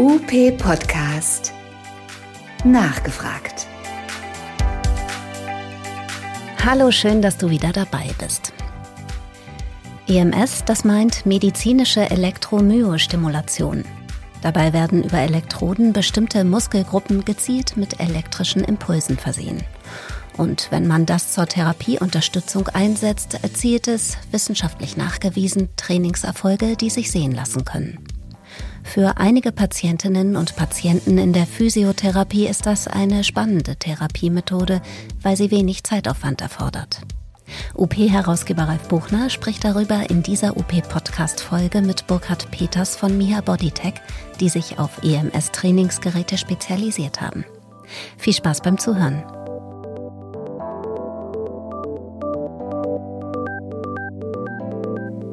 UP Podcast. Nachgefragt. Hallo, schön, dass du wieder dabei bist. EMS, das meint medizinische Elektromyostimulation. Dabei werden über Elektroden bestimmte Muskelgruppen gezielt mit elektrischen Impulsen versehen. Und wenn man das zur Therapieunterstützung einsetzt, erzielt es, wissenschaftlich nachgewiesen, Trainingserfolge, die sich sehen lassen können. Für einige Patientinnen und Patienten in der Physiotherapie ist das eine spannende Therapiemethode, weil sie wenig Zeitaufwand erfordert. UP-Herausgeber Ralf Buchner spricht darüber in dieser UP-Podcast-Folge mit Burkhard Peters von Miha Bodytech, die sich auf EMS-Trainingsgeräte spezialisiert haben. Viel Spaß beim Zuhören.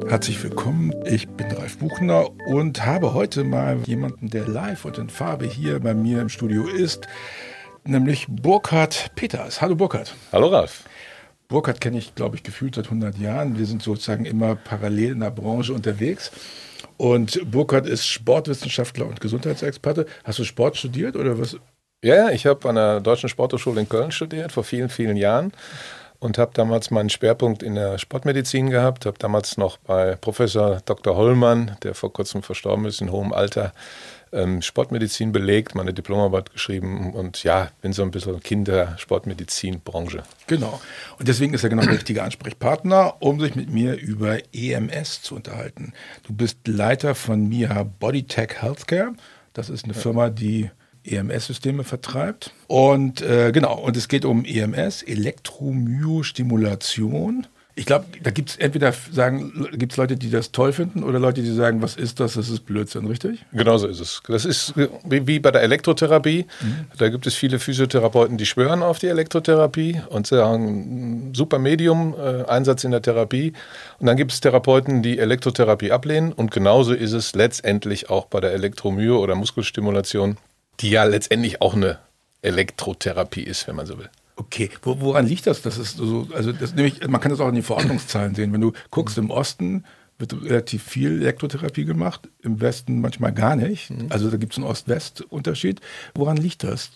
Herzlich willkommen, ich bin Ralf Buchner und habe heute mal jemanden, der live und in Farbe hier bei mir im Studio ist, nämlich Burkhard Peters. Hallo Burkhard. Hallo Ralf. Burkhard kenne ich, glaube ich, gefühlt seit 100 Jahren. Wir sind sozusagen immer parallel in der Branche unterwegs. Und Burkhard ist Sportwissenschaftler und Gesundheitsexperte. Hast du Sport studiert oder was? Ja, ich habe an der Deutschen Sporthochschule in Köln studiert, vor vielen, vielen Jahren und habe damals meinen Schwerpunkt in der Sportmedizin gehabt, habe damals noch bei Professor Dr. Hollmann, der vor kurzem verstorben ist, in hohem Alter, ähm, Sportmedizin belegt, meine Diplomarbeit geschrieben und ja, bin so ein bisschen Kind der Sportmedizin-Branche. Genau. Und deswegen ist er genau der richtige Ansprechpartner, um sich mit mir über EMS zu unterhalten. Du bist Leiter von MIA Bodytech Healthcare. Das ist eine Firma, die EMS-Systeme vertreibt. Und äh, genau, und es geht um EMS, Elektromyostimulation. Ich glaube, da gibt es entweder sagen, gibt Leute, die das toll finden oder Leute, die sagen, was ist das? Das ist Blödsinn, richtig? Genau so ist es. Das ist wie bei der Elektrotherapie. Mhm. Da gibt es viele Physiotherapeuten, die schwören auf die Elektrotherapie und sagen, super Medium, äh, Einsatz in der Therapie. Und dann gibt es Therapeuten, die Elektrotherapie ablehnen. Und genauso ist es letztendlich auch bei der Elektromyo oder Muskelstimulation die ja letztendlich auch eine Elektrotherapie ist, wenn man so will. Okay, woran liegt das? Das ist so, also das, nämlich, man kann das auch in den Verordnungszahlen sehen. Wenn du guckst im Osten, wird relativ viel Elektrotherapie gemacht, im Westen manchmal gar nicht. Mhm. Also da gibt es einen Ost-West-Unterschied. Woran liegt das?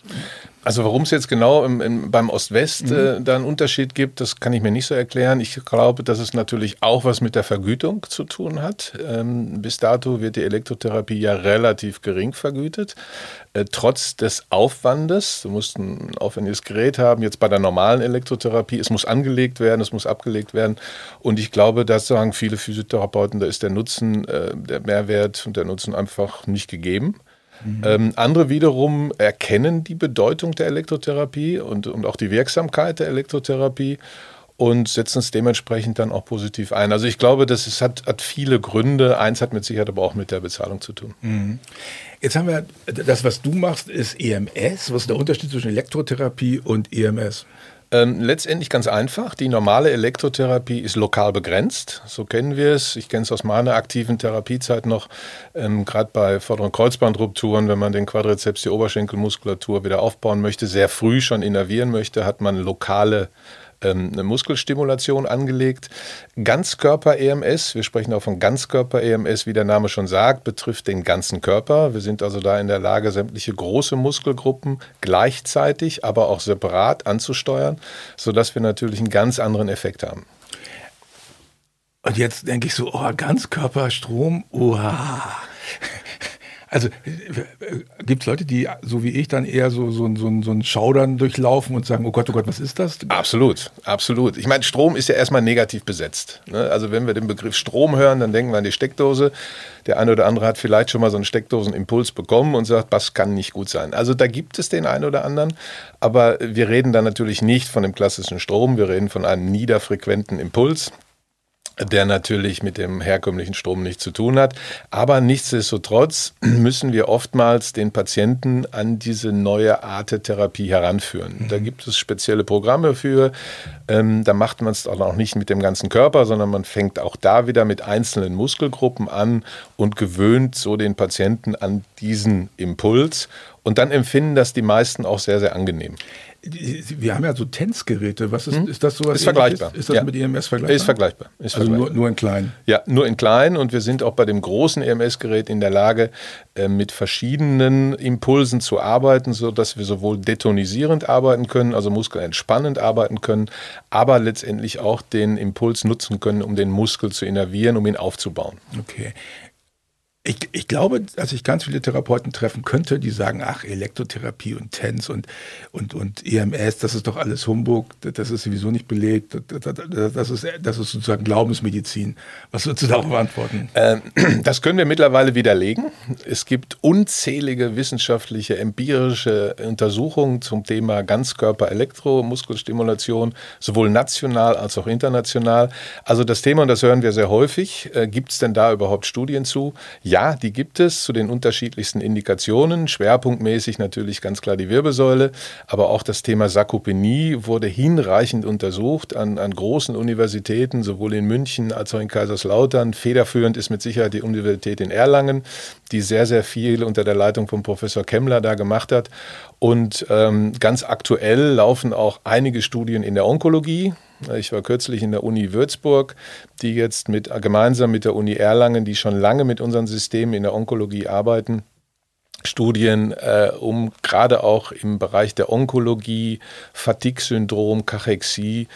Also warum es jetzt genau im, im, beim Ost-West mhm. äh, da einen Unterschied gibt, das kann ich mir nicht so erklären. Ich glaube, dass es natürlich auch was mit der Vergütung zu tun hat. Ähm, bis dato wird die Elektrotherapie ja relativ gering vergütet. Äh, trotz des Aufwandes, du musst ein aufwendiges Gerät haben, jetzt bei der normalen Elektrotherapie, es muss angelegt werden, es muss abgelegt werden. Und ich glaube, das sagen viele Physiotherapeuten, da ist der Nutzen, äh, der Mehrwert und der Nutzen einfach nicht gegeben. Mhm. Ähm, andere wiederum erkennen die Bedeutung der Elektrotherapie und, und auch die Wirksamkeit der Elektrotherapie und setzen es dementsprechend dann auch positiv ein. Also ich glaube, das ist, hat, hat viele Gründe. Eins hat mit Sicherheit aber auch mit der Bezahlung zu tun. Mhm. Jetzt haben wir, das, was du machst, ist EMS. Was ist der Unterschied zwischen Elektrotherapie und EMS? Ähm, letztendlich ganz einfach. Die normale Elektrotherapie ist lokal begrenzt. So kennen wir es. Ich kenne es aus meiner aktiven Therapiezeit noch. Ähm, Gerade bei vorderen Kreuzbandrupturen, wenn man den Quadrizeps, die Oberschenkelmuskulatur wieder aufbauen möchte, sehr früh schon innervieren möchte, hat man lokale ähm, eine Muskelstimulation angelegt. Ganzkörper-EMS, wir sprechen auch von Ganzkörper-EMS, wie der Name schon sagt, betrifft den ganzen Körper. Wir sind also da in der Lage, sämtliche große Muskelgruppen gleichzeitig, aber auch separat anzusteuern, sodass wir natürlich einen ganz anderen Effekt haben. Und jetzt denke ich so, oh, Ganzkörperstrom, oha. Also äh, gibt es Leute, die so wie ich dann eher so, so, so, so ein Schaudern durchlaufen und sagen, oh Gott, oh Gott, was ist das? Absolut, absolut. Ich meine, Strom ist ja erstmal negativ besetzt. Ne? Also wenn wir den Begriff Strom hören, dann denken wir an die Steckdose. Der eine oder andere hat vielleicht schon mal so einen Steckdosenimpuls bekommen und sagt, was kann nicht gut sein. Also da gibt es den einen oder anderen, aber wir reden da natürlich nicht von dem klassischen Strom, wir reden von einem niederfrequenten Impuls der natürlich mit dem herkömmlichen Strom nichts zu tun hat. Aber nichtsdestotrotz müssen wir oftmals den Patienten an diese neue Art der Therapie heranführen. Mhm. Da gibt es spezielle Programme für. Ähm, da macht man es auch noch nicht mit dem ganzen Körper, sondern man fängt auch da wieder mit einzelnen Muskelgruppen an und gewöhnt so den Patienten an diesen Impuls. Und dann empfinden das die meisten auch sehr, sehr angenehm. Wir haben ja so Tänzgeräte. Was ist, hm? ist das sowas? Ist vergleichbar. Ist das ja. mit EMS vergleichbar? Ist vergleichbar. Ist also vergleichbar. Nur, nur in klein. Ja, nur in klein. Und wir sind auch bei dem großen EMS-Gerät in der Lage, äh, mit verschiedenen Impulsen zu arbeiten, sodass wir sowohl detonisierend arbeiten können, also muskelentspannend arbeiten können, aber letztendlich auch den Impuls nutzen können, um den Muskel zu innervieren, um ihn aufzubauen. Okay. Ich, ich glaube, dass ich ganz viele Therapeuten treffen könnte, die sagen, ach, Elektrotherapie und TENS und, und, und EMS, das ist doch alles Humbug, das ist sowieso nicht belegt, das ist, das ist sozusagen Glaubensmedizin. Was würdest du darauf antworten? Ähm, das können wir mittlerweile widerlegen. Es gibt unzählige wissenschaftliche, empirische Untersuchungen zum Thema Ganzkörper-Elektromuskelstimulation, sowohl national als auch international. Also das Thema, und das hören wir sehr häufig, äh, gibt es denn da überhaupt Studien zu? Die gibt es zu den unterschiedlichsten Indikationen. Schwerpunktmäßig natürlich ganz klar die Wirbelsäule, aber auch das Thema Sarkopenie wurde hinreichend untersucht an, an großen Universitäten, sowohl in München als auch in Kaiserslautern. Federführend ist mit Sicherheit die Universität in Erlangen, die sehr, sehr viel unter der Leitung von Professor Kemmler da gemacht hat. Und ähm, ganz aktuell laufen auch einige Studien in der Onkologie. Ich war kürzlich in der Uni Würzburg, die jetzt mit, gemeinsam mit der Uni Erlangen, die schon lange mit unseren Systemen in der Onkologie arbeiten, Studien, äh, um gerade auch im Bereich der Onkologie, Fatigue-Syndrom, Kachexie,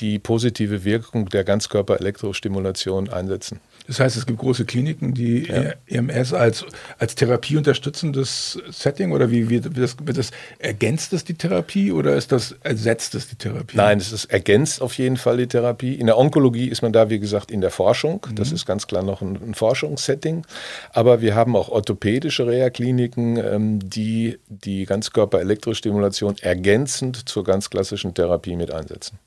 die positive Wirkung der Ganzkörper-Elektrostimulation einsetzen. Das heißt, es gibt große Kliniken, die ja. EMS als, als Therapie unterstützendes Setting oder wie wird das, wird das, ergänzt das die Therapie oder ist das ersetzt es die Therapie? Nein, es ist ergänzt auf jeden Fall die Therapie. In der Onkologie ist man da, wie gesagt, in der Forschung. Das mhm. ist ganz klar noch ein, ein Forschungssetting. Aber wir haben auch orthopädische Reha-Kliniken, ähm, die die Ganzkörper-Elektrostimulation ergänzend zur ganz klassischen Therapie mit einsetzen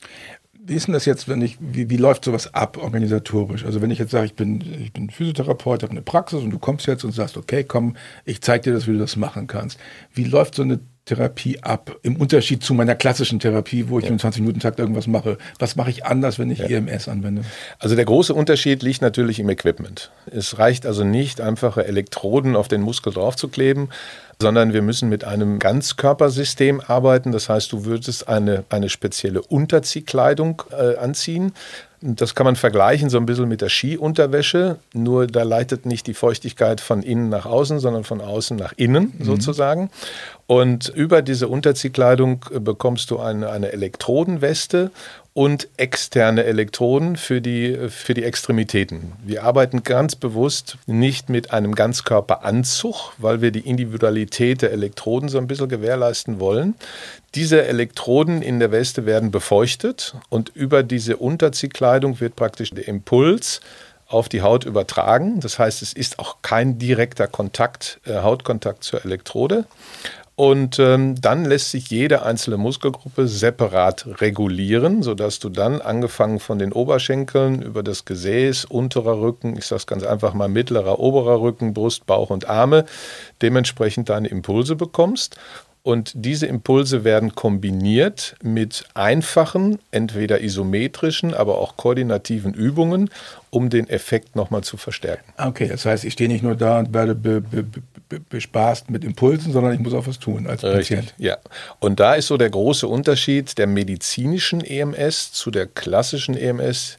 wie ist denn das jetzt, wenn ich, wie, wie läuft sowas ab organisatorisch? Also wenn ich jetzt sage, ich bin, ich bin Physiotherapeut, habe eine Praxis und du kommst jetzt und sagst, okay, komm, ich zeige dir das, wie du das machen kannst. Wie läuft so eine Therapie ab, im Unterschied zu meiner klassischen Therapie, wo ich ja. im 20-Minuten-Takt irgendwas mache. Was mache ich anders, wenn ich ja. EMS anwende? Also der große Unterschied liegt natürlich im Equipment. Es reicht also nicht, einfache Elektroden auf den Muskel draufzukleben, sondern wir müssen mit einem Ganzkörpersystem arbeiten. Das heißt, du würdest eine, eine spezielle Unterziehkleidung äh, anziehen. Das kann man vergleichen so ein bisschen mit der Skiunterwäsche, nur da leitet nicht die Feuchtigkeit von innen nach außen, sondern von außen nach innen mhm. sozusagen. Und über diese Unterziehkleidung äh, bekommst du eine, eine Elektrodenweste und externe Elektroden für die, für die Extremitäten. Wir arbeiten ganz bewusst nicht mit einem Ganzkörperanzug, weil wir die Individualität der Elektroden so ein bisschen gewährleisten wollen. Diese Elektroden in der Weste werden befeuchtet und über diese Unterziehkleidung wird praktisch der Impuls auf die Haut übertragen. Das heißt, es ist auch kein direkter Kontakt, äh, Hautkontakt zur Elektrode. Und ähm, dann lässt sich jede einzelne Muskelgruppe separat regulieren, sodass du dann angefangen von den Oberschenkeln über das Gesäß, unterer Rücken, ich sage es ganz einfach mal mittlerer, oberer Rücken, Brust, Bauch und Arme, dementsprechend deine Impulse bekommst. Und diese Impulse werden kombiniert mit einfachen, entweder isometrischen, aber auch koordinativen Übungen, um den Effekt nochmal zu verstärken. Okay, das heißt, ich stehe nicht nur da und werde be, be, be, bespaßt mit Impulsen, sondern ich muss auch was tun als Richtig, Patient. Ja, und da ist so der große Unterschied der medizinischen EMS zu der klassischen EMS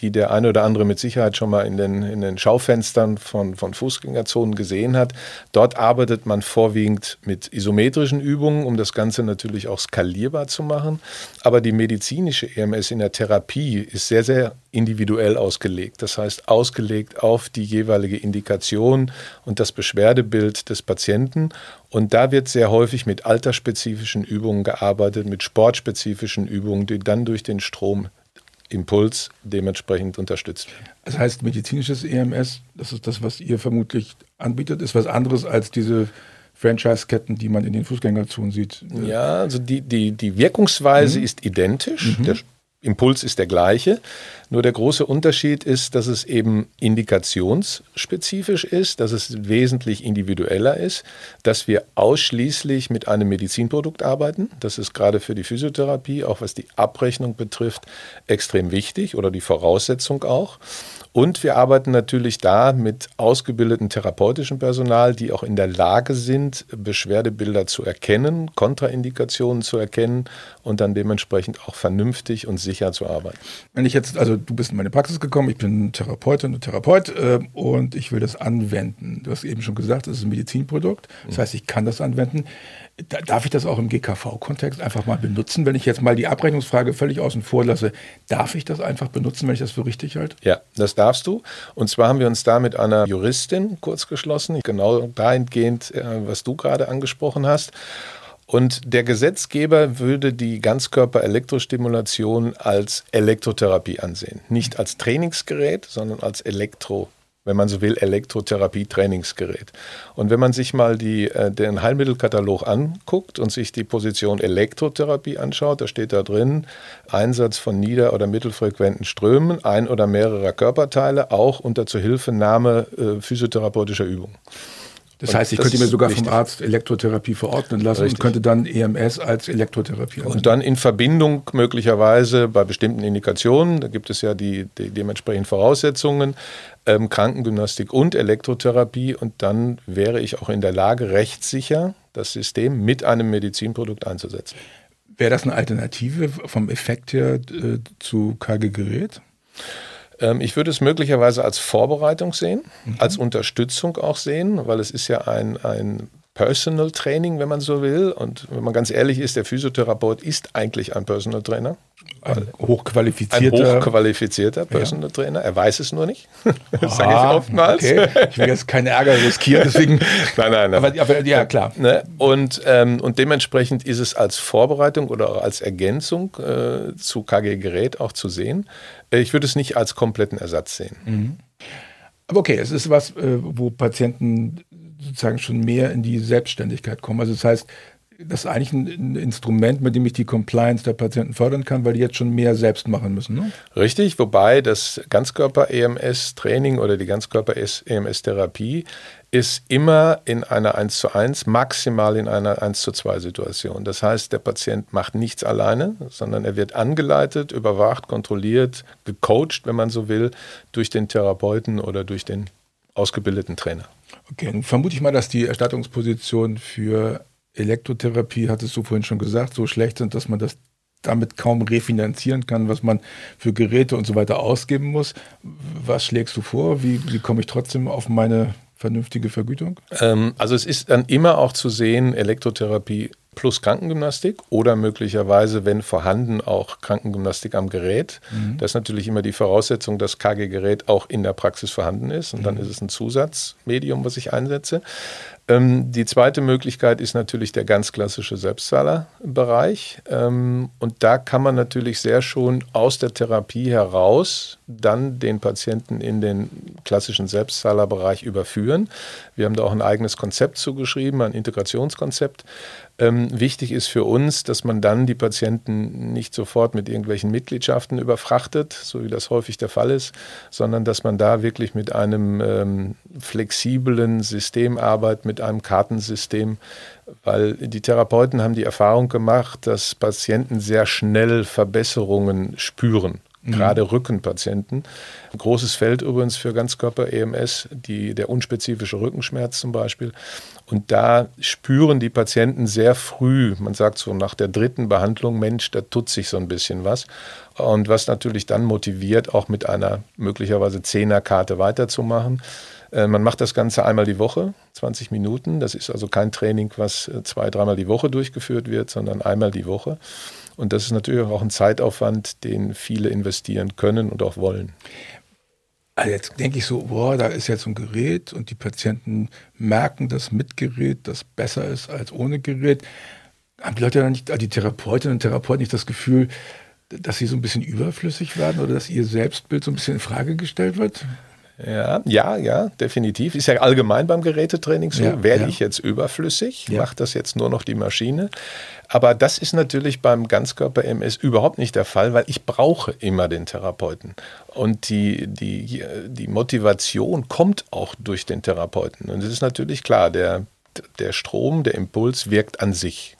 die der eine oder andere mit Sicherheit schon mal in den, in den Schaufenstern von, von Fußgängerzonen gesehen hat. Dort arbeitet man vorwiegend mit isometrischen Übungen, um das Ganze natürlich auch skalierbar zu machen. Aber die medizinische EMS in der Therapie ist sehr, sehr individuell ausgelegt. Das heißt, ausgelegt auf die jeweilige Indikation und das Beschwerdebild des Patienten. Und da wird sehr häufig mit altersspezifischen Übungen gearbeitet, mit sportspezifischen Übungen, die dann durch den Strom Impuls dementsprechend unterstützt werden. Das heißt, medizinisches EMS, das ist das, was ihr vermutlich anbietet, ist was anderes als diese Franchise-Ketten, die man in den Fußgängerzonen sieht. Ja, also die, die, die Wirkungsweise mhm. ist identisch. Mhm. Der Impuls ist der gleiche. Nur der große Unterschied ist, dass es eben indikationsspezifisch ist, dass es wesentlich individueller ist, dass wir ausschließlich mit einem Medizinprodukt arbeiten. Das ist gerade für die Physiotherapie, auch was die Abrechnung betrifft, extrem wichtig oder die Voraussetzung auch. Und wir arbeiten natürlich da mit ausgebildetem therapeutischem Personal, die auch in der Lage sind, Beschwerdebilder zu erkennen, Kontraindikationen zu erkennen und dann dementsprechend auch vernünftig und sicher zu arbeiten. Wenn ich jetzt, also du bist in meine Praxis gekommen, ich bin Therapeutin und Therapeut äh, und ich will das anwenden. Du hast eben schon gesagt, es ist ein Medizinprodukt. Das heißt, ich kann das anwenden. Darf ich das auch im GKV-Kontext einfach mal benutzen? Wenn ich jetzt mal die Abrechnungsfrage völlig außen vor lasse, darf ich das einfach benutzen, wenn ich das für richtig halte? Ja, das darfst du. Und zwar haben wir uns da mit einer Juristin kurz geschlossen, genau dahingehend, äh, was du gerade angesprochen hast. Und der Gesetzgeber würde die Ganzkörper-Elektrostimulation als Elektrotherapie ansehen. Nicht als Trainingsgerät, sondern als Elektrotherapie wenn man so will, Elektrotherapie-Trainingsgerät. Und wenn man sich mal die, äh, den Heilmittelkatalog anguckt und sich die Position Elektrotherapie anschaut, da steht da drin Einsatz von nieder- oder mittelfrequenten Strömen, ein oder mehrerer Körperteile, auch unter Zuhilfenahme äh, physiotherapeutischer Übungen. Das heißt, ich könnte mir sogar wichtig. vom Arzt Elektrotherapie verordnen lassen Richtig. und könnte dann EMS als Elektrotherapie anwenden. Und dann in Verbindung möglicherweise bei bestimmten Indikationen, da gibt es ja die, die dementsprechenden Voraussetzungen, ähm, Krankengymnastik und Elektrotherapie. Und dann wäre ich auch in der Lage, rechtssicher das System mit einem Medizinprodukt einzusetzen. Wäre das eine Alternative vom Effekt her äh, zu KG-Gerät? Ähm, ich würde es möglicherweise als Vorbereitung sehen, mhm. als Unterstützung auch sehen, weil es ist ja ein, ein Personal Training, wenn man so will. Und wenn man ganz ehrlich ist, der Physiotherapeut ist eigentlich ein Personal Trainer. Ein hochqualifizierter, ein hochqualifizierter Personal ja. Trainer. Er weiß es nur nicht. Das sage ich oftmals. Okay. Ich will jetzt keinen Ärger riskieren, deswegen. nein, nein, nein. Aber, aber ja, klar. Ne? Und, ähm, und dementsprechend ist es als Vorbereitung oder auch als Ergänzung äh, zu KG-Gerät auch zu sehen. Äh, ich würde es nicht als kompletten Ersatz sehen. Mhm. Aber okay, es ist was, äh, wo Patienten sozusagen schon mehr in die Selbstständigkeit kommen. Also das heißt, das ist eigentlich ein, Instrument, mit dem ich die Compliance der Patienten fördern kann, weil die jetzt schon mehr selbst machen müssen. Ne? Richtig, wobei das Ganzkörper-EMS-Training oder die Ganzkörper-EMS-Therapie ist immer in einer 1 zu 1, maximal in einer 1 zu 2 Situation. Das heißt, der Patient macht nichts alleine, sondern er wird angeleitet, überwacht, kontrolliert, gecoacht, wenn man so will, durch den Therapeuten oder durch den ausgebildeten Trainer. Okay, vermute ich mal, dass die Erstattungspositionen für Elektrotherapie, hattest du vorhin schon gesagt, so schlecht sind, dass man das damit kaum refinanzieren kann, was man für Geräte und so weiter ausgeben muss. Was schlägst du vor? Wie, wie komme ich trotzdem auf meine vernünftige Vergütung? Ähm, also es ist dann immer auch zu sehen, Elektrotherapie plus Krankengymnastik oder möglicherweise, wenn vorhanden, auch Krankengymnastik am Gerät. Mhm. Das ist natürlich immer die Voraussetzung, dass KG-Gerät auch in der Praxis vorhanden ist und mhm. dann ist es ein Zusatzmedium, was ich einsetze. Ähm, die zweite Möglichkeit ist natürlich der ganz klassische Selbstzahlerbereich. Ähm, und da kann man natürlich sehr schon aus der Therapie heraus dann den Patienten in den klassischen Selbstzahlerbereich überführen. Wir haben da auch ein eigenes Konzept zugeschrieben, ein Integrationskonzept. Ähm, wichtig ist für uns, dass man dann die Patienten nicht sofort mit irgendwelchen Mitgliedschaften überfrachtet, so wie das häufig der Fall ist, sondern dass man da wirklich mit einem ähm, flexiblen System arbeitet, mit einem Kartensystem, weil die Therapeuten haben die Erfahrung gemacht, dass Patienten sehr schnell Verbesserungen spüren mhm. gerade Rückenpatienten. Ein großes Feld übrigens für Ganzkörper-EMS, der unspezifische Rückenschmerz zum Beispiel. Und da spüren die Patienten sehr früh, man sagt so nach der dritten Behandlung, Mensch, da tut sich so ein bisschen was. Und was natürlich dann motiviert, auch mit einer möglicherweise Zehnerkarte weiterzumachen. Äh, man macht das Ganze einmal die Woche, 20 Minuten. Das ist also kein Training, was äh, zwei, dreimal die Woche durchgeführt wird, sondern einmal die Woche. Und das ist natürlich auch ein Zeitaufwand, den viele investieren können und auch wollen. Also jetzt denke ich so, boah, da ist jetzt ein Gerät und die Patienten merken, dass mit Gerät das besser ist als ohne Gerät. Haben die Leute dann nicht, die Therapeutinnen und Therapeuten nicht das Gefühl, dass sie so ein bisschen überflüssig werden oder dass ihr Selbstbild so ein bisschen in Frage gestellt wird? Ja, ja, ja, definitiv. Ist ja allgemein beim Gerätetraining so. Ja, Werde ja. ich jetzt überflüssig? Ja. Macht das jetzt nur noch die Maschine? Aber das ist natürlich beim Ganzkörper-MS überhaupt nicht der Fall, weil ich brauche immer den Therapeuten. Und die, die, die Motivation kommt auch durch den Therapeuten. Und es ist natürlich klar, der, der Strom, der Impuls wirkt an sich.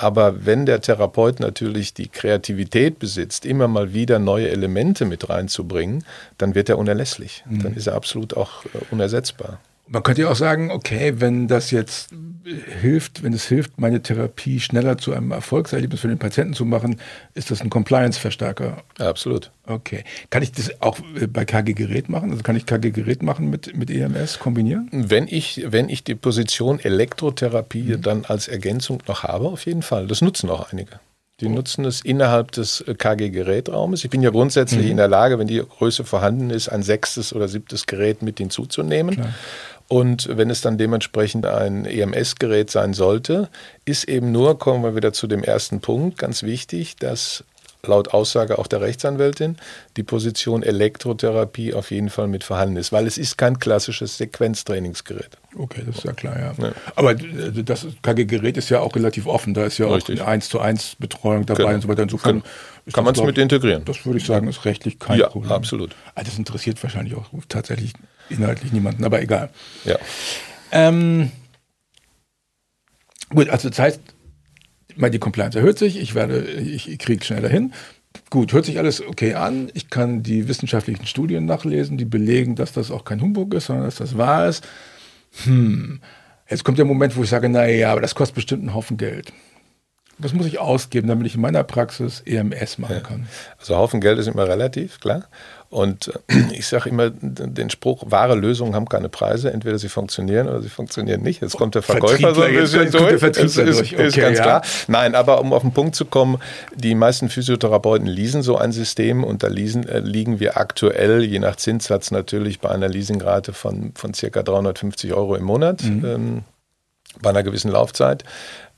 Aber wenn der Therapeut natürlich die Kreativität besitzt, immer mal wieder neue Elemente mit reinzubringen, dann wird er unerlässlich. Dann ist er absolut auch äh, unersetzbar. Man könnte ja auch sagen, okay, wenn das jetzt hilft, wenn es hilft, meine Therapie schneller zu einem Erfolgserlebnis für den Patienten zu machen, ist das ein Compliance-Verstärker. Absolut. Okay. Kann ich das auch äh, bei KG-Gerät machen? Also kann ich KG-Gerät machen mit, mit EMS kombinieren? Wenn ich, wenn ich die Position Elektrotherapie dann als Ergänzung noch habe, auf jeden Fall. Das nutzen auch einige. Die nutzen es innerhalb des äh, KG-Gerätraumes. Ich bin ja grundsätzlich in der Lage, wenn die Größe vorhanden ist, ein sechstes oder siebtes Gerät mit hinzuzunehmen. Und wenn es dann dementsprechend ein EMS-Gerät sein sollte, ist eben nur, kommen wir wieder zu dem ersten Punkt, ganz wichtig, dass laut Aussage auch der Rechtsanwältin die Position Elektrotherapie auf jeden Fall mit vorhanden ist, weil es ist kein klassisches Sequenztrainingsgerät. Okay, das ist ja klar, ja. Ja. Aber äh, das KG-Gerät ist ja auch relativ offen. Da ist ja Richtig. auch eine 1 zu 1 Betreuung dabei Genau. und so weiter. Insofern Genau. Kann man es mit integrieren. Das würde ich sagen, ist rechtlich kein Ja, Problem. absolut. Ah, Das interessiert wahrscheinlich auch tatsächlich inhaltlich niemanden, aber egal. Ja. Ähm, gut, also das heißt, die Compliance erhöht sich, ich werde, ich, ich kriege schneller hin. Gut, hört sich alles okay an. Ich kann die wissenschaftlichen Studien nachlesen, die belegen, dass das auch kein Humbug ist, sondern dass das wahr ist. Hm. Jetzt kommt der Moment, wo ich sage, naja, aber das kostet bestimmt einen Haufen Geld. Was muss ich ausgeben, damit ich in meiner Praxis EMS machen kann? Also Haufen Geld ist immer relativ, klar. Und äh, ich sage immer den Spruch, wahre Lösungen haben keine Preise. Entweder sie funktionieren oder sie funktionieren nicht. Jetzt kommt der Verkäufer so ein bisschen der durch. Vertriebler ist, durch. ist, ist Okay, ganz ja. klar. Nein, aber um auf den Punkt zu kommen, die meisten Physiotherapeuten leasen so ein System und da leasen, äh, liegen wir aktuell, je nach Zinssatz natürlich, bei einer Leasingrate von, von circa 350 Euro im Monat. Ähm, bei einer gewissen Laufzeit.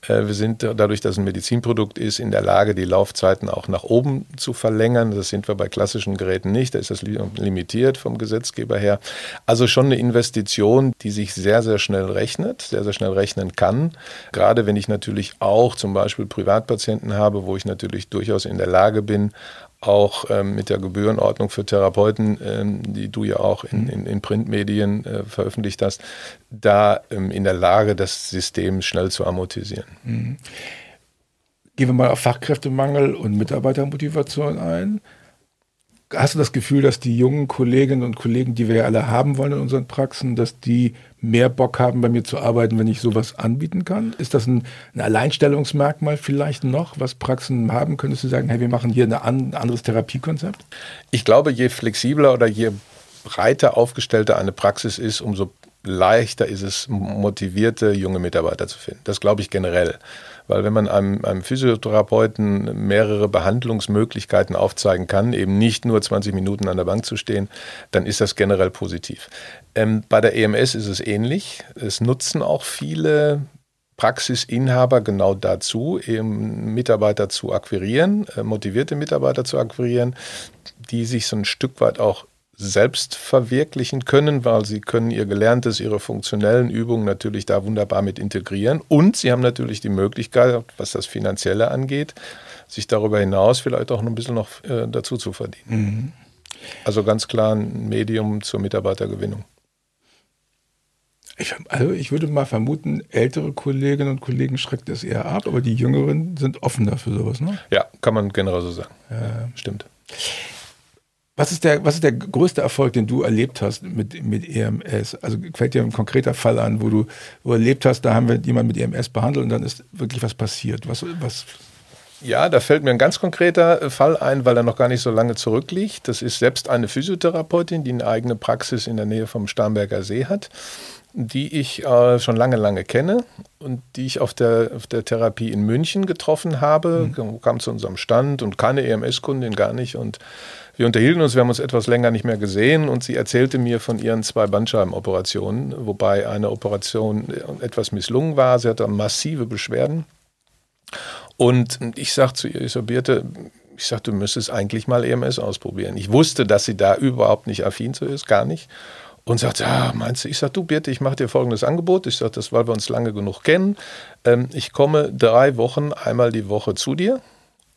Äh, Wir sind äh, dadurch, dass es ein Medizinprodukt ist, in der Lage, die Laufzeiten auch nach oben zu verlängern. Das sind wir bei klassischen Geräten nicht. Da ist das li- limitiert vom Gesetzgeber her. Also schon eine Investition, die sich sehr, sehr schnell rechnet, sehr, sehr schnell rechnen kann. Gerade wenn ich natürlich auch zum Beispiel Privatpatienten habe, wo ich natürlich durchaus in der Lage bin, auch ähm, mit der Gebührenordnung für Therapeuten, ähm, die du ja auch in, in, in Printmedien äh, veröffentlicht hast, da ähm, in der Lage, das System schnell zu amortisieren. Gehen wir mal auf Fachkräftemangel und Mitarbeitermotivation ein. Hast du das Gefühl, dass die jungen Kolleginnen und Kollegen, die wir ja alle haben wollen in unseren Praxen, dass die mehr Bock haben, bei mir zu arbeiten, wenn ich sowas anbieten kann? Ist das ein, ein Alleinstellungsmerkmal vielleicht noch, was Praxen haben? Könntest du sagen, hey, wir machen hier eine ein anderes Therapiekonzept? Ich glaube, je flexibler oder je breiter aufgestellter eine Praxis ist, umso leichter ist es, motivierte junge Mitarbeiter zu finden. Das glaube ich generell. Weil wenn man einem, einem Physiotherapeuten mehrere Behandlungsmöglichkeiten aufzeigen kann, eben nicht nur 20 Minuten an der Bank zu stehen, dann ist das generell positiv. Ähm, bei der EMS ist es ähnlich. Es nutzen auch viele Praxisinhaber genau dazu, eben Mitarbeiter zu akquirieren, äh, motivierte Mitarbeiter zu akquirieren, die sich so ein Stück weit auch selbst verwirklichen können, weil sie können ihr Gelerntes, ihre funktionellen Übungen natürlich da wunderbar mit integrieren. Und sie haben natürlich die Möglichkeit, was das Finanzielle angeht, sich darüber hinaus vielleicht auch noch ein bisschen noch äh, dazu zu verdienen. Also ganz klar ein Medium zur Mitarbeitergewinnung. Ich, also ich würde mal vermuten, ältere Kolleginnen und Kollegen schreckt das eher ab, aber die Jüngeren sind offener für sowas. Ne? Ja, kann man generell so sagen. Stimmt. Was ist, der, was ist der größte Erfolg, den du erlebt hast mit, mit EMS? Also fällt dir ein konkreter Fall an, wo du, wo du erlebt hast, da haben wir jemanden mit EMS behandelt und dann ist wirklich was passiert. Was, was, Ja, da fällt mir ein ganz konkreter äh, Fall ein, weil er noch gar nicht so lange zurückliegt. Das ist selbst eine Physiotherapeutin, die eine eigene Praxis in der Nähe vom Starnberger See hat, die ich äh, schon lange, lange kenne und die ich auf der, auf der Therapie in München getroffen habe, kam zu unserem Stand und keine EMS-Kundin gar nicht und wir unterhielten uns, wir haben uns etwas länger nicht mehr gesehen und sie erzählte mir von ihren zwei Bandscheibenoperationen, wobei eine Operation etwas misslungen war. Sie hatte massive Beschwerden. Und ich sage zu ihr, ich so, Birte, Ich sagte, du müsstest eigentlich mal EMS ausprobieren. Ich wusste, dass sie da überhaupt nicht affin zu ist, gar nicht. Und sagte, ja, meinst du, ich sage, du Birte, ich mache dir folgendes Angebot. Ich sage, das, weil wir uns lange genug kennen. Ähm, ich komme drei Wochen einmal die Woche zu dir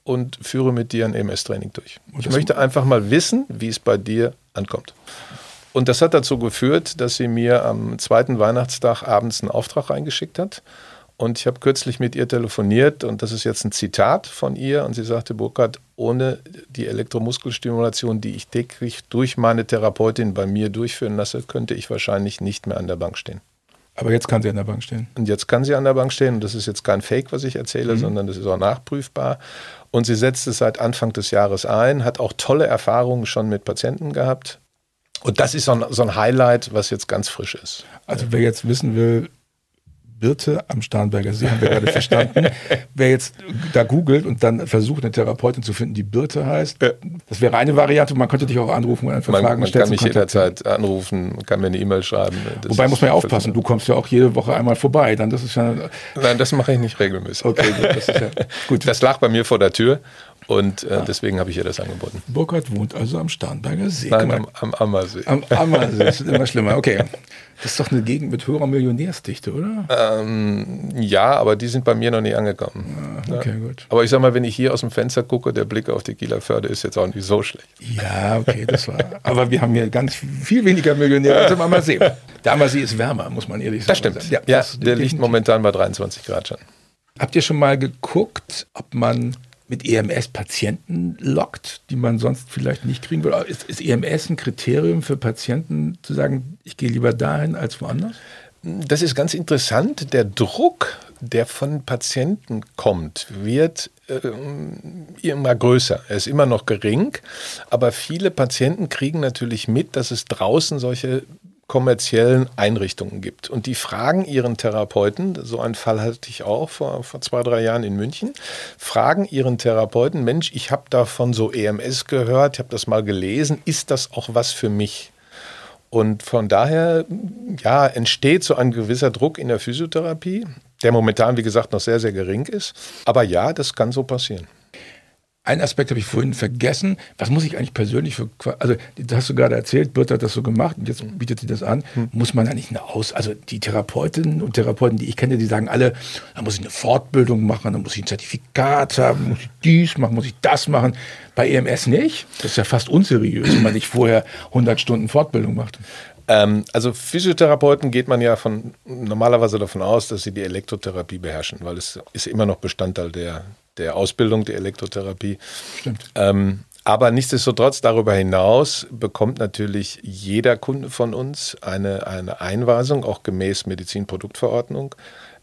und führe mit dir ein EMS-Training durch. Ich möchte einfach mal wissen, wie es bei dir ankommt. Und das hat dazu geführt, dass sie mir am zweiten Weihnachtstag abends einen Auftrag reingeschickt hat. Und ich habe kürzlich mit ihr telefoniert und das ist jetzt ein Zitat von ihr. Und sie sagte, Burkhard, ohne die Elektromuskelstimulation, die ich täglich durch meine Therapeutin bei mir durchführen lasse, könnte ich wahrscheinlich nicht mehr an der Bank stehen. Aber jetzt kann sie an der Bank stehen. Und jetzt kann sie an der Bank stehen. Und das ist jetzt kein Fake, was ich erzähle, mhm. sondern das ist auch nachprüfbar. Und sie setzt es seit Anfang des Jahres ein, hat auch tolle Erfahrungen schon mit Patienten gehabt. Und das ist so ein, so ein Highlight, was jetzt ganz frisch ist. Also wer jetzt wissen will, Birte am Starnberger See, haben wir gerade verstanden. Wer jetzt da googelt und dann versucht, eine Therapeutin zu finden, die Birte heißt, das wäre eine Variante. Man könnte dich auch anrufen und einfach man, Fragen. Man kann mich jederzeit anrufen, kann mir eine E-Mail schreiben. Das Wobei muss man ja aufpassen, du kommst ja auch jede Woche einmal vorbei. Dann das ist ja Nein, das mache ich nicht regelmäßig. Okay, gut das, ja gut. das lag bei mir vor der Tür und äh, ah. deswegen habe ich ihr das angeboten. Burkhard wohnt also am Starnberger See. Nein, am, am Ammersee. Am Ammersee, das ist immer schlimmer. Okay. Das ist doch eine Gegend mit höherer Millionärsdichte, oder? Ähm, ja, aber die sind bei mir noch nie angekommen. Ah, okay, ja. gut. Aber ich sag mal, wenn ich hier aus dem Fenster gucke, der Blick auf die Kieler Förde ist jetzt auch nicht so schlecht. Ja, okay, das war. aber wir haben hier ganz viel weniger Millionäre als im Ammersee. Der Ammersee ist wärmer, muss man ehrlich sagen. Das stimmt. Ja, ja das der liegt momentan bei 23 Grad schon. Habt ihr schon mal geguckt, ob man mit EMS Patienten lockt, die man sonst vielleicht nicht kriegen würde? Ist, ist EMS ein Kriterium für Patienten zu sagen, ich gehe lieber dahin als woanders? Das ist ganz interessant. Der Druck, der von Patienten kommt, wird äh, immer größer. Er ist immer noch gering, aber viele Patienten kriegen natürlich mit, dass es draußen solche kommerziellen Einrichtungen gibt. Und die fragen ihren Therapeuten, so einen Fall hatte ich auch vor, vor zwei, drei Jahren in München, fragen ihren Therapeuten, Mensch, ich habe davon so EMS gehört, ich habe das mal gelesen, ist das auch was für mich? Und von daher, ja, entsteht so ein gewisser Druck in der Physiotherapie, der momentan, wie gesagt, noch sehr, sehr gering ist. Aber ja, das kann so passieren. Ein Aspekt habe ich vorhin vergessen. Was muss ich eigentlich persönlich für, also das hast du gerade erzählt, Bird hat das so gemacht und jetzt bietet sie das an. Hm. Muss man eigentlich eine Aus, also die Therapeutinnen und Therapeuten, die ich kenne, die sagen alle, da muss ich eine Fortbildung machen, da muss ich ein Zertifikat haben, muss ich dies machen, muss ich das machen. Bei EMS nicht. Das ist ja fast unseriös, wenn man nicht vorher 100 Stunden Fortbildung macht. Ähm, also Physiotherapeuten geht man ja von normalerweise davon aus, dass sie die Elektrotherapie beherrschen, weil es ist immer noch Bestandteil der, der Ausbildung der Elektrotherapie. Stimmt. Ähm, aber nichtsdestotrotz, darüber hinaus bekommt natürlich jeder Kunde von uns eine, eine Einweisung, auch gemäß Medizinproduktverordnung,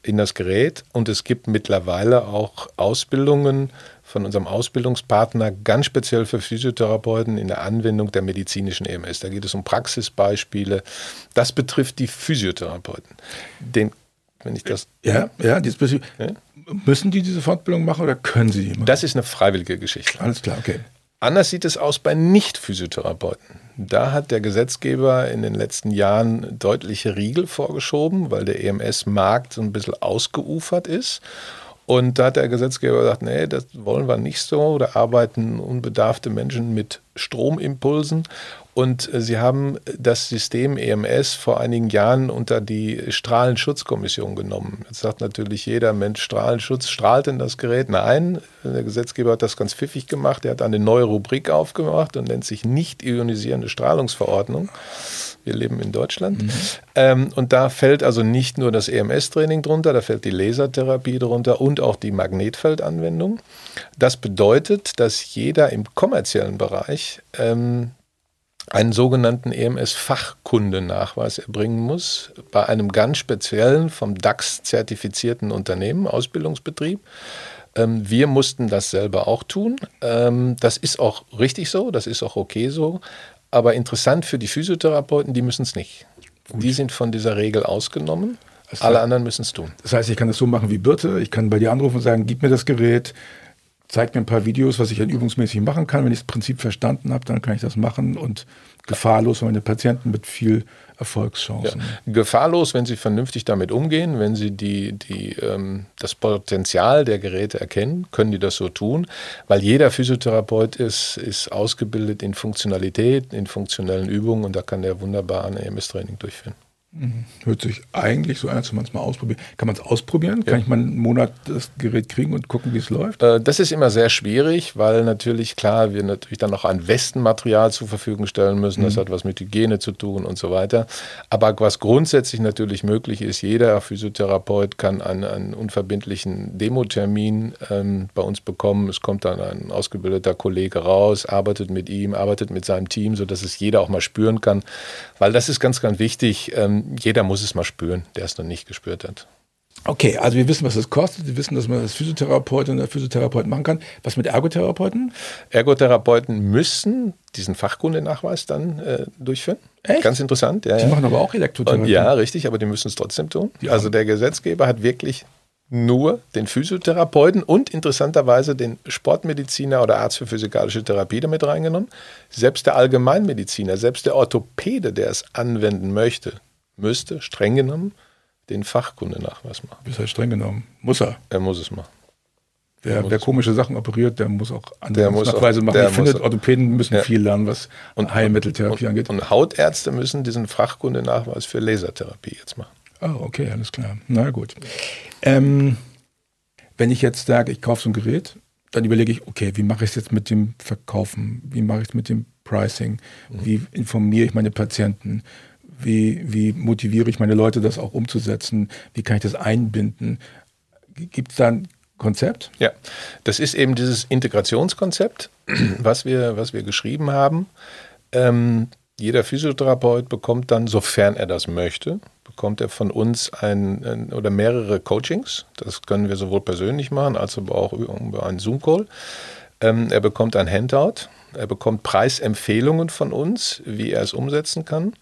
in das Gerät. Und es gibt mittlerweile auch Ausbildungen von unserem Ausbildungspartner, ganz speziell für Physiotherapeuten in der Anwendung der medizinischen EMS. Da geht es um Praxisbeispiele. Das betrifft die Physiotherapeuten. Den, wenn ich das. Ja, ja, diesbezüglich. Ja? Müssen die diese Fortbildung machen oder können sie die machen? Das ist eine freiwillige Geschichte. Alles klar, okay. Anders sieht es aus bei Nicht-Physiotherapeuten. Da hat der Gesetzgeber in den letzten Jahren deutliche Riegel vorgeschoben, weil der EMS-Markt so ein bisschen ausgeufert ist. Und da hat der Gesetzgeber gesagt, nee, das wollen wir nicht so. Da arbeiten unbedarfte Menschen mit Stromimpulsen. Und äh, sie haben das System EMS vor einigen Jahren unter die Strahlenschutzkommission genommen. Jetzt sagt natürlich jeder Mensch, Strahlenschutz, strahlt denn das Gerät? Nein, der Gesetzgeber hat das ganz pfiffig gemacht. Er hat eine neue Rubrik aufgemacht und nennt sich nicht ionisierende Strahlungsverordnung. Wir leben in Deutschland. Mhm. Ähm, und da fällt also nicht nur das EMS-Training drunter, da fällt die Lasertherapie drunter und auch die Magnetfeldanwendung. Das bedeutet, dass jeder im kommerziellen Bereich ähm, einen sogenannten EMS-Fachkundenachweis erbringen muss bei einem ganz speziellen, vom DAX zertifizierten Unternehmen, Ausbildungsbetrieb. Ähm, wir mussten das selber auch tun. Ähm, das ist auch richtig so, das ist auch okay so. Aber interessant für die Physiotherapeuten, die müssen es nicht. Gut. Die sind von dieser Regel ausgenommen. Alle anderen müssen es tun. Das heißt, ich kann das so machen wie Birte. Ich kann bei dir anrufen und sagen, gib mir das Gerät, zeigt mir ein paar Videos, was ich dann übungsmäßig machen kann. Wenn ich das Prinzip verstanden habe, dann kann ich das machen und gefahrlos meine Patienten mit viel Erfolgschancen. Ja. Gefahrlos, wenn Sie vernünftig damit umgehen, wenn Sie die, die, ähm, das Potenzial der Geräte erkennen, können die das so tun, weil jeder Physiotherapeut ist, ist ausgebildet in Funktionalität, in funktionellen Übungen und da kann der wunderbar ein EMS-Training durchführen. Mhm. Hört sich eigentlich so an, als man es mal ausprobieren. Kann man es ausprobieren? Ja. Kann ich mal einen Monat das Gerät kriegen und gucken, wie es läuft? Äh, das ist immer sehr schwierig, weil natürlich, klar, wir natürlich dann noch ein Westenmaterial zur Verfügung stellen müssen. Mhm. Das hat was mit Hygiene zu tun und so weiter. Aber was grundsätzlich natürlich möglich ist, jeder Physiotherapeut kann einen, einen unverbindlichen Demotermin ähm, bei uns bekommen. Es kommt dann ein ausgebildeter Kollege raus, arbeitet mit ihm, arbeitet mit seinem Team, sodass es jeder auch mal spüren kann. Weil das ist ganz, ganz wichtig. Ähm, jeder muss es mal spüren, der es noch nicht gespürt hat. Okay, also wir wissen, was es kostet. Wir wissen, dass man das Physiotherapeutin oder Physiotherapeut machen kann. Was mit Ergotherapeuten? Ergotherapeuten müssen diesen Fachkundenachweis dann äh, durchführen. Echt? Ganz interessant. Ja, die ja. machen aber auch Elektrotherapie. Und ja, richtig, aber die müssen es trotzdem tun. Ja. Also der Gesetzgeber hat wirklich nur den Physiotherapeuten und interessanterweise den Sportmediziner oder Arzt für physikalische Therapie damit reingenommen. Selbst der Allgemeinmediziner, selbst der Orthopäde, der es anwenden möchte, müsste streng genommen den Fachkundenachweis machen. Ist er streng genommen? Muss er? Er muss es machen. Wer, wer komische Sachen operiert, der muss auch andere Nachweise machen. Ich finde, Orthopäden müssen ja. viel lernen, was und, Heilmitteltherapie und, angeht. Und Hautärzte müssen diesen Fachkundenachweis für Lasertherapie jetzt machen. Oh, okay, alles klar. Na gut. Ähm, wenn ich jetzt sage, ich kaufe so ein Gerät, dann überlege ich, okay, wie mache ich es jetzt mit dem Verkaufen? Wie mache ich es mit dem Pricing? Mhm. Wie informiere ich meine Patienten? Wie, wie motiviere ich meine Leute, das auch umzusetzen? Wie kann ich das einbinden? Gibt es da ein Konzept? Ja, das ist eben dieses Integrationskonzept, was wir, was wir geschrieben haben. Ähm, jeder Physiotherapeut bekommt dann, sofern er das möchte, bekommt er von uns ein, ein, oder mehrere Coachings. Das können wir sowohl persönlich machen, als auch über einen Zoom-Call. Ähm, er bekommt ein Handout. Er bekommt Preisempfehlungen von uns, wie er es umsetzen kann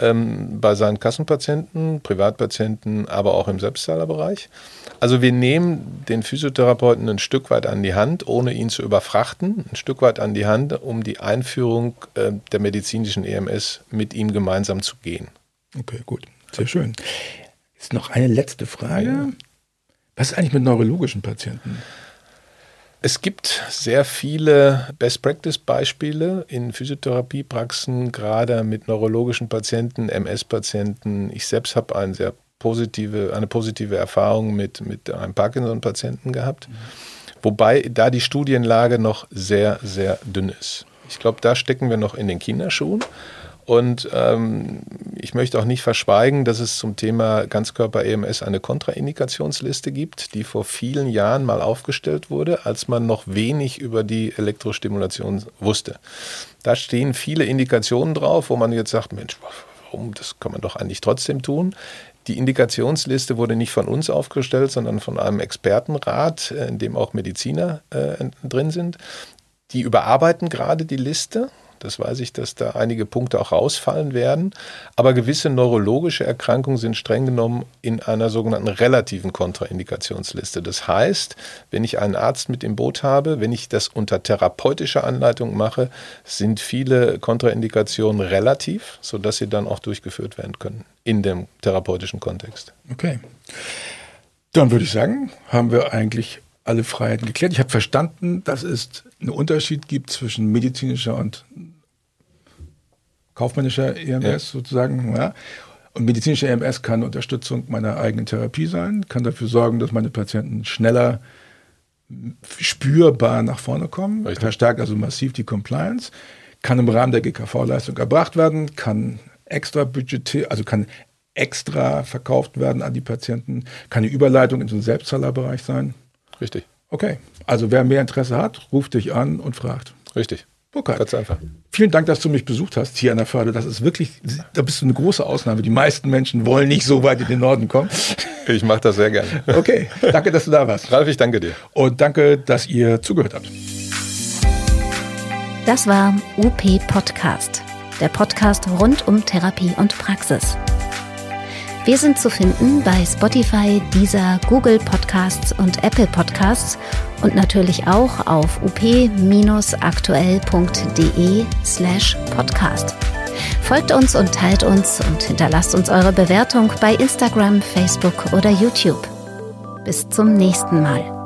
ähm, bei seinen Kassenpatienten, Privatpatienten, aber auch im Selbstzahlerbereich. Also wir nehmen den Physiotherapeuten ein Stück weit an die Hand, ohne ihn zu überfrachten, ein Stück weit an die Hand, um die Einführung äh, der medizinischen EMS mit ihm gemeinsam zu gehen. Okay, gut. Sehr schön. Jetzt noch eine letzte Frage. Ja. Was ist eigentlich mit neurologischen Patienten? Es gibt sehr viele Best-Practice-Beispiele in Physiotherapiepraxen, gerade mit neurologischen Patienten, MS-Patienten. Ich selbst habe eine sehr positive, eine positive Erfahrung mit, mit einem Parkinson-Patienten gehabt, mhm. wobei da die Studienlage noch sehr, sehr dünn ist. Ich glaube, da stecken wir noch in den Kinderschuhen. Und ähm, ich möchte auch nicht verschweigen, dass es zum Thema Ganzkörper-EMS eine Kontraindikationsliste gibt, die vor vielen Jahren mal aufgestellt wurde, als man noch wenig über die Elektrostimulation wusste. Da stehen viele Indikationen drauf, wo man jetzt sagt, Mensch, warum, das kann man doch eigentlich trotzdem tun. Die Indikationsliste wurde nicht von uns aufgestellt, sondern von einem Expertenrat, äh, in dem auch Mediziner äh, drin sind. Die überarbeiten gerade die Liste das weiß ich, dass da einige Punkte auch rausfallen werden. Aber gewisse neurologische Erkrankungen sind streng genommen in einer sogenannten relativen Kontraindikationsliste. Das heißt, wenn ich einen Arzt mit im Boot habe, wenn ich das unter therapeutischer Anleitung mache, sind viele Kontraindikationen relativ, sodass sie dann auch durchgeführt werden können in dem therapeutischen Kontext. Okay. Dann würde ich sagen, haben wir eigentlich alle Freiheiten geklärt. Ich habe verstanden, dass es einen Unterschied gibt zwischen medizinischer und kaufmännischer EMS ja. sozusagen. Ja. Und medizinische EMS kann Unterstützung meiner eigenen Therapie sein, kann dafür sorgen, dass meine Patienten schneller spürbar nach vorne kommen, Richtig. verstärkt also massiv die Compliance, kann im Rahmen der GKV-Leistung erbracht werden, kann extra budgetiert, also kann extra verkauft werden an die Patienten, kann eine Überleitung in so einen Selbstzahlerbereich sein. Richtig. Okay, also wer mehr Interesse hat, ruft dich an und fragt. Richtig. Okay. Ganz einfach. Vielen Dank, dass du mich besucht hast hier an der Förde. Das ist wirklich, da bist du eine große Ausnahme. Die meisten Menschen wollen nicht so weit in den Norden kommen. Ich mache das sehr gerne. Okay, danke, dass du da warst. Ralf, ich danke dir. Und danke, dass ihr zugehört habt. Das war UP Podcast, der Podcast rund um Therapie und Praxis. Wir sind zu finden bei Spotify, Deezer, Google Podcasts und Apple Podcasts und natürlich auch auf up-aktuell.de slash podcast. Folgt uns und teilt uns und hinterlasst uns eure Bewertung bei Instagram, Facebook oder YouTube. Bis zum nächsten Mal.